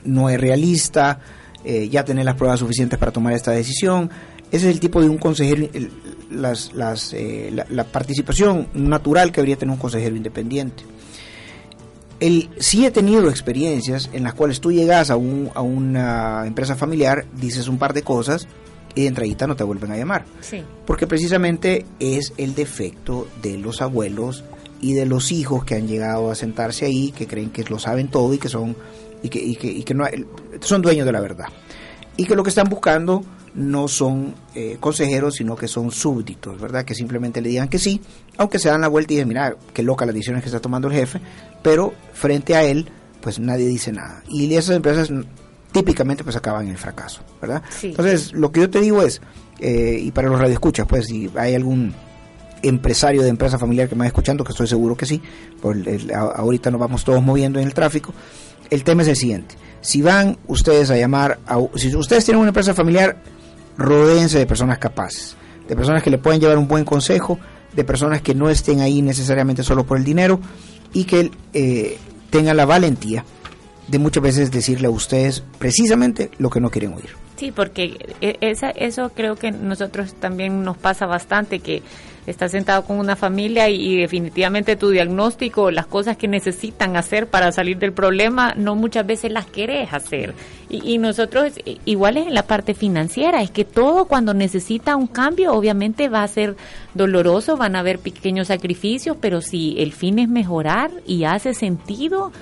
no es realista, eh, ya tenés las pruebas suficientes para tomar esta decisión. Ese es el tipo de un consejero, las, las, eh, la, participación natural que debería tener un consejero independiente. El, sí he tenido experiencias en las cuales tú llegas a, un, a una empresa familiar, dices un par de cosas y de entradita no te vuelven a llamar.
Sí.
Porque precisamente es el defecto de los abuelos y de los hijos que han llegado a sentarse ahí, que creen que lo saben todo y que son y que, y que, y que no son dueños de la verdad. Y que lo que están buscando no son eh, consejeros, sino que son súbditos, ¿verdad? Que simplemente le digan que sí, aunque se dan la vuelta y dicen, mira, qué loca las decisiones que está tomando el jefe, pero frente a él, pues nadie dice nada. Y esas empresas típicamente pues acaban en el fracaso, ¿verdad?
Sí.
Entonces, lo que yo te digo es, eh, y para los radioescuchas, pues si hay algún empresario de empresa familiar que me va escuchando, que estoy seguro que sí, por el- el- a- ahorita nos vamos todos moviendo en el tráfico, el tema es el siguiente. Si van ustedes a llamar, a, si ustedes tienen una empresa familiar, rodéense de personas capaces, de personas que le pueden llevar un buen consejo, de personas que no estén ahí necesariamente solo por el dinero y que eh, tengan la valentía de muchas veces decirle a ustedes precisamente lo que no quieren oír.
Sí, porque e- esa, eso creo que nosotros también nos pasa bastante, que estás sentado con una familia y, definitivamente tu diagnóstico, las cosas que necesitan hacer para salir del problema, no muchas veces las querés hacer. Y, y nosotros, i- igual es en la parte financiera, es que todo cuando necesita un cambio, obviamente va a ser doloroso, van a haber pequeños sacrificios, pero si el fin es mejorar y hace sentido,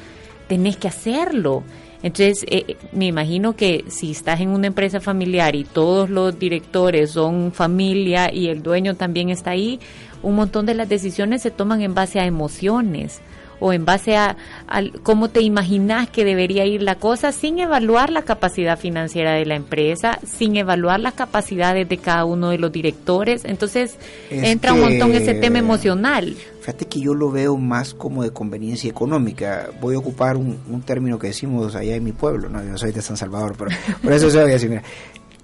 tenés que hacerlo. Entonces, eh, me imagino que si estás en una empresa familiar y todos los directores son familia y el dueño también está ahí, un montón de las decisiones se toman en base a emociones o en base a, al cómo te imaginas que debería ir la cosa sin evaluar la capacidad financiera de la empresa, sin evaluar las capacidades de cada uno de los directores. Entonces,
Es
entra un montón ese tema emocional.
Fíjate que yo lo veo más como de conveniencia económica. Voy a ocupar un, término que decimos allá en mi pueblo, no, yo soy de San Salvador, pero por eso se voy mira,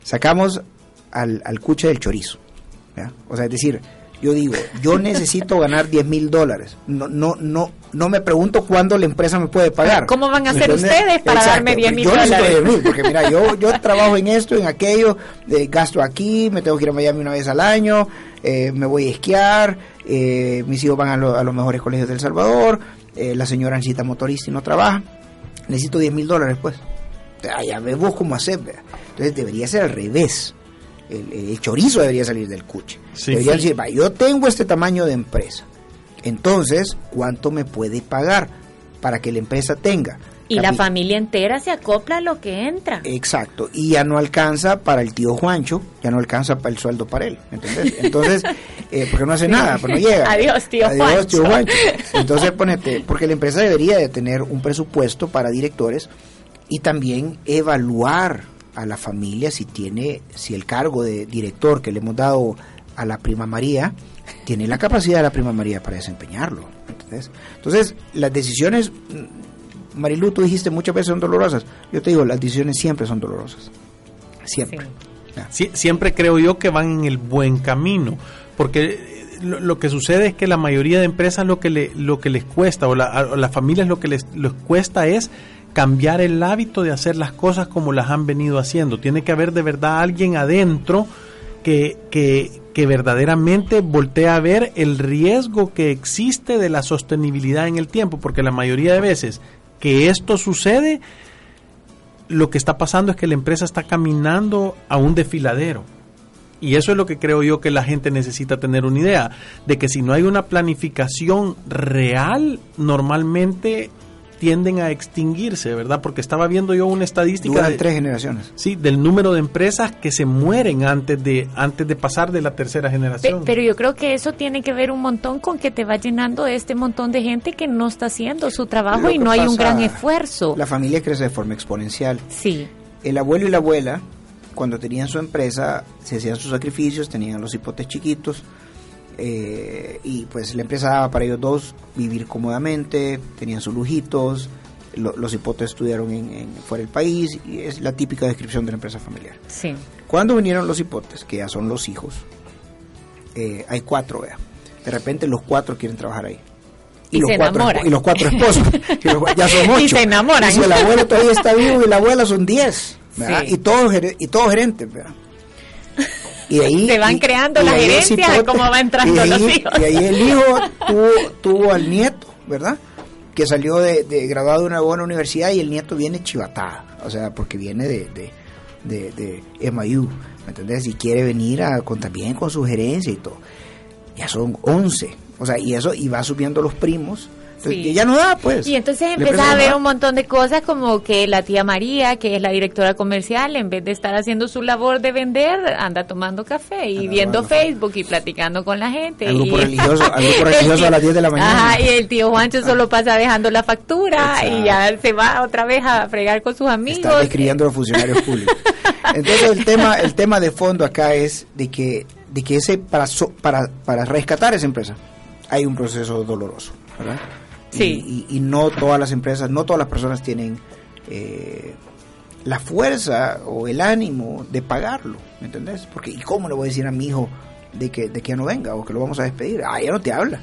sacamos al, al cuche del chorizo. O sea, es decir, yo digo, yo necesito ganar 10 mil dólares. No, no, no, no me pregunto cuándo la empresa me puede pagar.
¿Cómo van a hacer ustedes para darme 10 mil
Yo necesito
dólares?
10 mil, porque mira, yo, yo trabajo en esto, en aquello, eh, gasto aquí, me tengo que ir a Miami una vez al año, eh, me voy a esquiar, eh, mis hijos van a, lo- a los mejores colegios de El Salvador, eh, la señora necesita motorista y no trabaja, necesito 10 mil dólares pues. Ah, ya ves vos cómo hacer. Entonces debería ser al revés. El, el chorizo debería salir del cuche.
Sí.
deberían
Sí.
decir, "Va, yo tengo este tamaño de empresa. Entonces, ¿cuánto me puede pagar para que la empresa tenga?
Y la familia entera se acopla a lo que entra.
Exacto, y ya no alcanza para el tío Juancho, ya no alcanza para el sueldo para él, ¿entendés? Entonces, eh, porque no hace nada, pues no llega.
Adiós, tío
Adiós, tío
Juancho.
Juancho. Entonces, ponete, porque la empresa debería de tener un presupuesto para directores y también evaluar a la familia si tiene, si el cargo de director que le hemos dado a la prima María, tiene la capacidad de la prima María para desempeñarlo. ¿entendés? Entonces, las decisiones, mm, Marilu, tú dijiste muchas veces son dolorosas. Yo te digo, las decisiones siempre son dolorosas. Siempre.
Sie- siempre creo yo que van en el buen camino, porque eh, lo, lo que sucede es que la mayoría de empresas lo que le, lo que les cuesta o, la, a las familias lo que les, les cuesta es cambiar el hábito de hacer las cosas como las han venido haciendo. Tiene que haber de verdad alguien adentro que, que, verdaderamente voltea a ver el riesgo que existe de la sostenibilidad en el tiempo, porque la mayoría de veces que esto sucede, lo que está pasando es que la empresa está caminando a un desfiladero. Y eso es lo que creo yo que la gente necesita tener una idea, de que si no hay una planificación real, normalmente tienden a extinguirse, ¿verdad? Porque estaba viendo yo una estadística
Duran
de-
tres generaciones.
sí, del número de empresas que se mueren antes de antes de pasar de la tercera
Pe-
generación.
Pero yo creo que eso tiene que ver un montón con que te va llenando este montón de gente que no está haciendo su trabajo y no hay un gran esfuerzo.
La familia crece de forma exponencial.
Sí,
El abuelo y la abuela, cuando tenían su empresa, se hacían sus sacrificios, tenían los hipotes chiquitos, eh, y pues la empresa daba para ellos dos vivir cómodamente, tenían sus lujitos, lo- los hipotes estudiaron en, en- fuera del país, y es la típica descripción de la empresa familiar.
sí.
Cuando vinieron los hipotes, que ya son los hijos, eh, hay cuatro, vea. De repente los cuatro quieren trabajar ahí.
Y
los
se
cuatro, y los cuatro esposos. Ya son ocho.
Y se enamoran.
Y si el abuelo todavía está vivo y la abuela son diez.
Sí.
Y todos y todos gerentes, ¿verdad? Y ahí,
Se van creando
y
las gerencias de cómo va entrando
ahí-
los hijos.
Y ahí el hijo tuvo, tuvo al nieto, ¿verdad? que salió de, graduado de una buena universidad y el nieto viene chivatada, o sea, porque viene de, de, de, MIU, ¿me entendés? Y quiere venir a, con, también con sugerencia y todo. Ya son 11, o sea, y eso, y va subiendo los primos, y ya no da, pues.
Y entonces empieza a ver un montón de cosas como que la tía María, que es la directora comercial, en vez de estar haciendo su labor de vender, anda tomando café y viendo Facebook y platicando con la gente.
Al grupo religioso, al grupo religioso a las 10 de la mañana.
Ajá, y el tío Juancho solo pasa dejando la factura y ya se va otra vez a fregar con sus amigos.
Está describiendo a los funcionarios públicos. Entonces el tema, el tema de fondo acá es de que, de que ese para, para, para rescatar esa empresa hay un proceso doloroso, ¿verdad?
Sí.
Y, no todas las empresas, no todas las personas tienen eh, la fuerza o el ánimo de pagarlo, ¿me entendés? Porque, ¿y cómo le voy a decir a mi hijo de que, de que ya no venga o que lo vamos a despedir? Ah, ya no te habla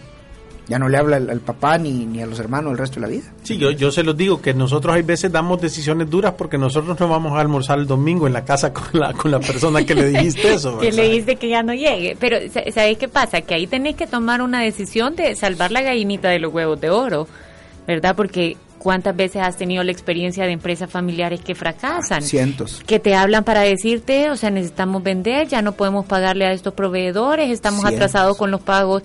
ya no le habla al, papá ni, ni, a los hermanos el resto de la vida.
Sí, yo, yo se los digo que nosotros hay veces damos decisiones duras porque nosotros no vamos a almorzar el domingo en la casa con la, con la persona que le dijiste eso.
que le dijiste que ya no llegue. Pero, ¿sabéis qué pasa? Que ahí tenéis que tomar una decisión de salvar la gallinita de los huevos de oro, ¿verdad? Porque ¿Cuántas veces has tenido la experiencia de empresas familiares que fracasan?
Cientos.
Que te hablan para decirte, o sea, necesitamos vender, ya no podemos pagarle a estos proveedores, estamos atrasados con los pagos.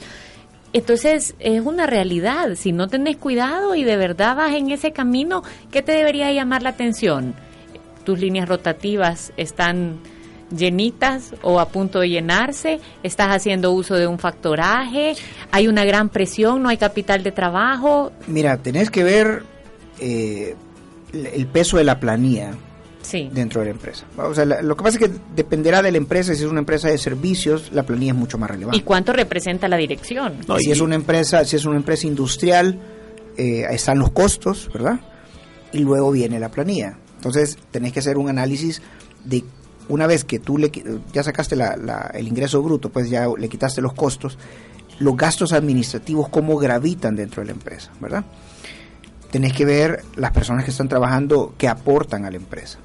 Entonces es una realidad. Si no tenés cuidado y de verdad vas en ese camino, ¿qué te debería llamar la atención? Tus líneas rotativas están llenitas o a punto de llenarse, estás haciendo uso de un factoraje, hay una gran presión, no hay capital de trabajo.
Mira, tenés que ver eh, el peso de la planilla dentro de la empresa. O sea, lo que pasa es que dependerá de la empresa, si es una empresa de servicios, la planilla es mucho más relevante.
¿Y cuánto representa la dirección?
si es una empresa, si es una empresa industrial, eh, están los costos, ¿verdad? Y luego viene la planilla. Entonces, tenés que hacer un análisis de una vez que tú le, ya sacaste el ingreso bruto, pues ya le quitaste los costos, los gastos administrativos, cómo gravitan dentro de la empresa, ¿verdad? Tenés que ver las personas que están trabajando que aportan a la empresa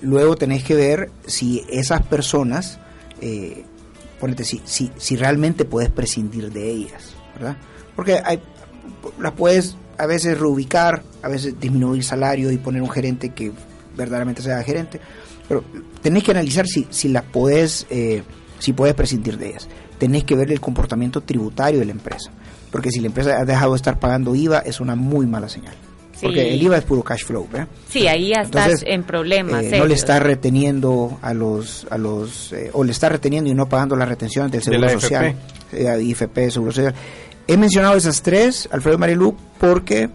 luego tenés que ver si esas personas, eh, ponete, si, si, si realmente puedes prescindir de ellas, ¿verdad? Porque hay, las puedes a veces reubicar, a veces disminuir salario y poner un gerente que verdaderamente sea gerente, pero tenés que analizar si, si las puedes, eh, si puedes prescindir de ellas. Tenés que ver el comportamiento tributario de la empresa, porque si la empresa ha dejado de estar pagando IVA es una muy mala señal. Porque el IVA es puro cash flow, ¿verdad?
Sí, ahí ya estás en problemas.
Eh, no le está reteniendo a los, a los eh, o le está reteniendo y no pagando las retenciones del Seguro Social, eh, IFP, Seguro Social. He mencionado esas tres, Alfredo y Marilu, porque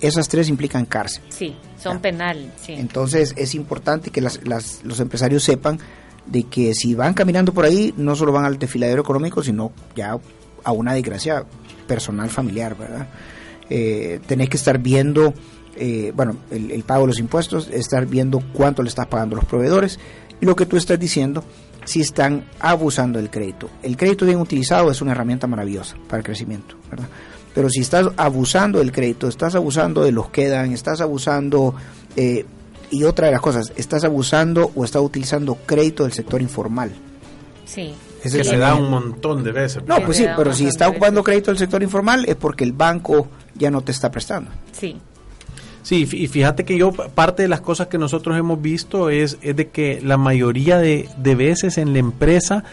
esas tres implican cárcel.
Sí, son penal. Sí.
Entonces es importante que las, las, los empresarios sepan de que si van caminando por ahí, no solo van al desfiladero económico, sino ya a una desgracia personal, familiar, ¿verdad? Eh, tenés que estar viendo, eh, bueno, el, pago de los impuestos, estar viendo cuánto le estás pagando a los proveedores y lo que tú estás diciendo, si están abusando del crédito. El crédito bien utilizado es una herramienta maravillosa para el crecimiento, ¿verdad? Pero si estás abusando del crédito, estás abusando de los que dan, estás abusando, eh, y otra de las cosas, estás abusando o estás utilizando crédito del sector informal.
Sí.
Es que se da un montón de veces.
No, pues sí, pero si está ocupando crédito del sector informal es porque el banco ya no te está prestando.
Sí.
Sí, y fíjate que yo, parte de las cosas que nosotros hemos visto es, es de que la mayoría de, de, veces en la empresa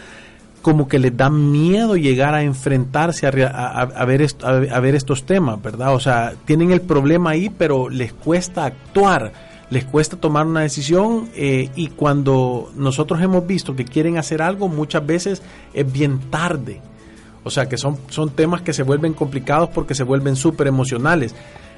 como que les da miedo llegar a enfrentarse a, a, ver a, ver estos temas, ¿verdad? O sea, tienen el problema ahí, pero les cuesta actuar, les cuesta tomar una decisión eh, y cuando nosotros hemos visto que quieren hacer algo, muchas veces es bien tarde. O sea, que son, son temas que se vuelven complicados porque se vuelven súper emocionales.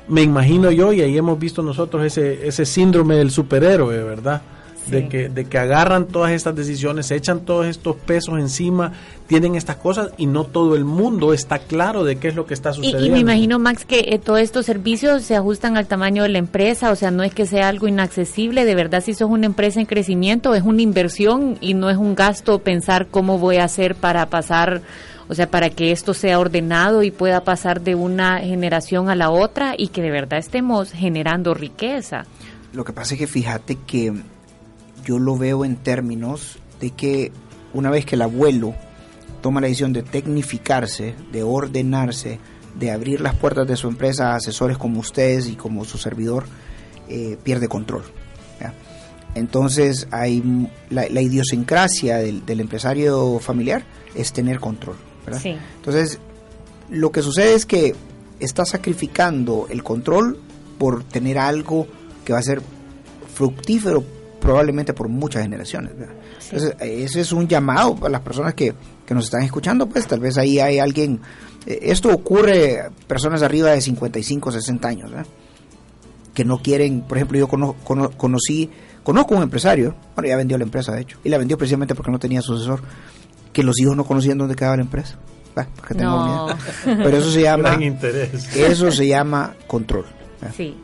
Me imagino yo, y ahí hemos visto nosotros ese, ese síndrome del superhéroe, ¿verdad? De, que, de que agarran todas estas decisiones, se echan todos estos pesos encima, tienen estas cosas y no todo el mundo está claro de qué es lo que está sucediendo.
Y, me imagino, Max, que eh, todos estos servicios se ajustan al tamaño de la empresa, o sea, no es que sea algo inaccesible, de verdad si sos una empresa en crecimiento es una inversión y no es un gasto pensar cómo voy a hacer para pasar o sea, para que esto sea ordenado y pueda pasar de una generación a la otra y que de verdad estemos generando riqueza.
Lo que pasa es que fíjate que yo lo veo en términos de que una vez que el abuelo toma la decisión de tecnificarse, de ordenarse, de abrir las puertas de su empresa a asesores como ustedes y como su servidor, eh, pierde control. Entonces, hay la, idiosincrasia del, empresario familiar es tener control. Entonces, lo que sucede es que está sacrificando el control por tener algo que va a ser fructífero probablemente por muchas generaciones. Entonces, ese es un llamado a las personas que, que nos están escuchando, pues tal vez ahí hay alguien, eh, esto ocurre personas arriba de 55, 60 años, que no quieren, por ejemplo, yo conocí, conozco un empresario, bueno, ya vendió la empresa de hecho, y la vendió precisamente porque no tenía sucesor, que los hijos no conocían dónde quedaba la empresa. Pero eso se llama, eso se llama control.
Sí.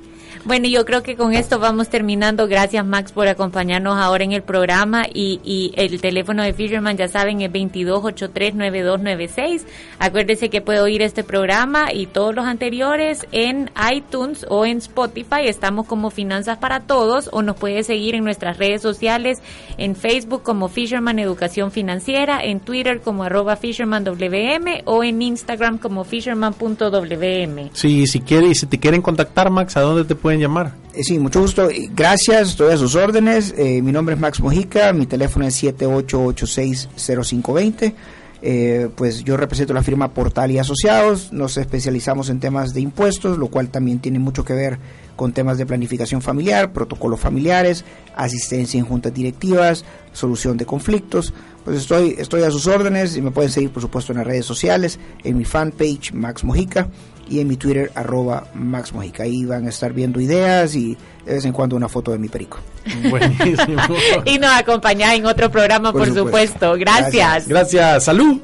Bueno, yo creo que con esto vamos terminando. Gracias, Max, por acompañarnos ahora en el programa. Y, el teléfono de Fisherman, ya saben, es 2283-9296. Acuérdese que puede oír este programa y todos los anteriores en iTunes o en Spotify. Estamos como Finanzas para Todos o nos puede seguir en nuestras redes sociales, en Facebook como Fisherman Educación Financiera, en Twitter como arroba FishermanWM o en Instagram como Fisherman.wm.
Sí, si quiere, si te quieren contactar, Max, ¿a dónde te pueden llamar?
Eh, sí, mucho gusto. Gracias, estoy a sus órdenes. Eh, mi nombre es Max Mojica, mi teléfono es 78860520. Eh, pues yo represento la firma Portal y Asociados, nos especializamos en temas de impuestos, lo cual también tiene mucho que ver con temas de planificación familiar, protocolos familiares, asistencia en juntas directivas, solución de conflictos. Pues estoy, estoy a sus órdenes y me pueden seguir por supuesto en las redes sociales, en mi fanpage Max Mojica y en mi Twitter arroba Max Mojica. Ahí van a estar viendo ideas y de vez en cuando una foto de mi perico.
Buenísimo. y nos acompaña en otro programa, por, supuesto. Gracias.
Gracias. Salud.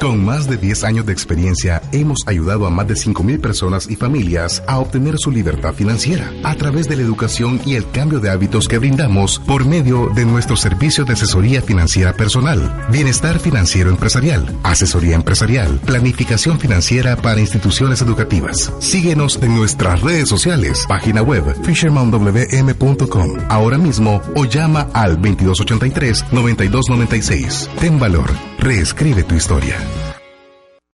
Con más de 10 años de experiencia, hemos ayudado a más de 5.000 personas y familias a obtener su libertad financiera a través de la educación y el cambio de hábitos que brindamos por medio de nuestros servicios de asesoría financiera personal, bienestar financiero empresarial, asesoría empresarial, planificación financiera para instituciones educativas. Síguenos en nuestras redes sociales, página web fishermanwm.com, ahora mismo o llama al 2283-9296. Ten valor, reescribe tu historia.